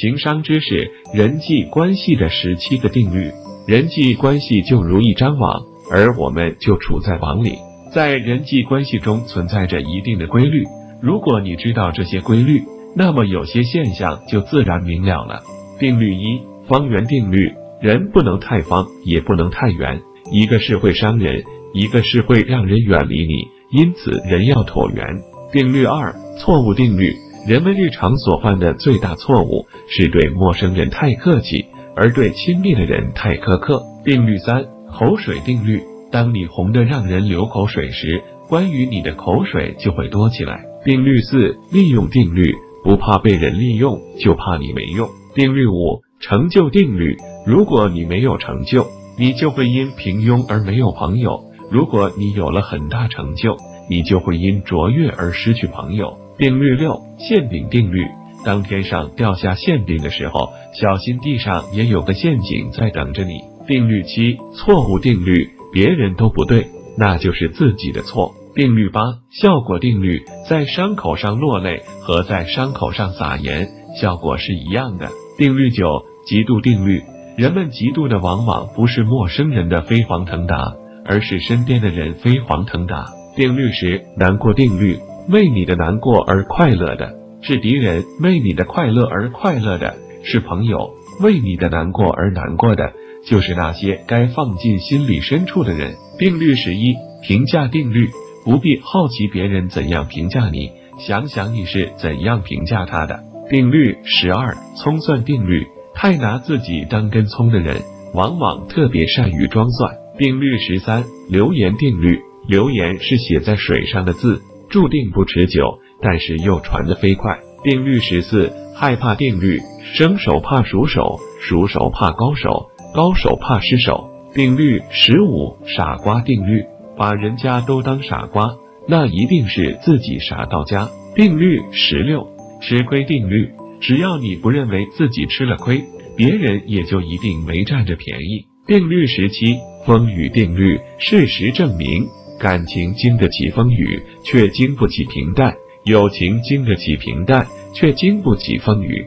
情商知识人际关系的十七个定律。人际关系就如一张网，而我们就处在网里。在人际关系中存在着一定的规律。如果你知道这些规律，那么有些现象就自然明了了。定律一：方圆定律。人不能太方，也不能太圆。一个是会伤人，一个是会让人远离你，因此人要椭圆。定律二：错误定律。人们日常所犯的最大错误是对陌生人太客气，而对亲密的人太苛刻。定律三：口水定律。当你红得让人流口水时，关于你的口水就会多起来。定律四：利用定律。不怕被人利用，就怕你没用。定律五：成就定律。如果你没有成就，你就会因平庸而没有朋友；如果你有了很大成就，你就会因卓越而失去朋友。定律六：馅饼定律。当天上掉下馅饼的时候，小心地上也有个陷阱在等着你。定律七：错误定律。别人都不对，那就是自己的错。定律八：效果定律。在伤口上落泪和在伤口上撒盐，效果是一样的。定律九：嫉妒定律。人们嫉妒的往往不是陌生人的飞黄腾达，而是身边的人飞黄腾达。定律十：难过定律。为你的难过而快乐的是敌人，为你的快乐而快乐的是朋友，为你的难过而难过的就是那些该放进心里深处的人。定律十一：评价定律。不必好奇别人怎样评价你，想想你是怎样评价他的。定律十二：葱蒜定律。太拿自己当根葱的人，往往特别善于装蒜。定律十三：流言定律。流言是写在水上的字，注定不持久，但是又传得飞快。定律十四：害怕定律。生手怕熟手，熟手怕高手，高手怕失手。定律十五：傻瓜定律。把人家都当傻瓜，那一定是自己傻到家。定律十六：吃亏定律。只要你不认为自己吃了亏，别人也就一定没占着便宜。定律十七，风雨定律。事实证明，感情经得起风雨，却经不起平淡；友情经得起平淡，却经不起风雨。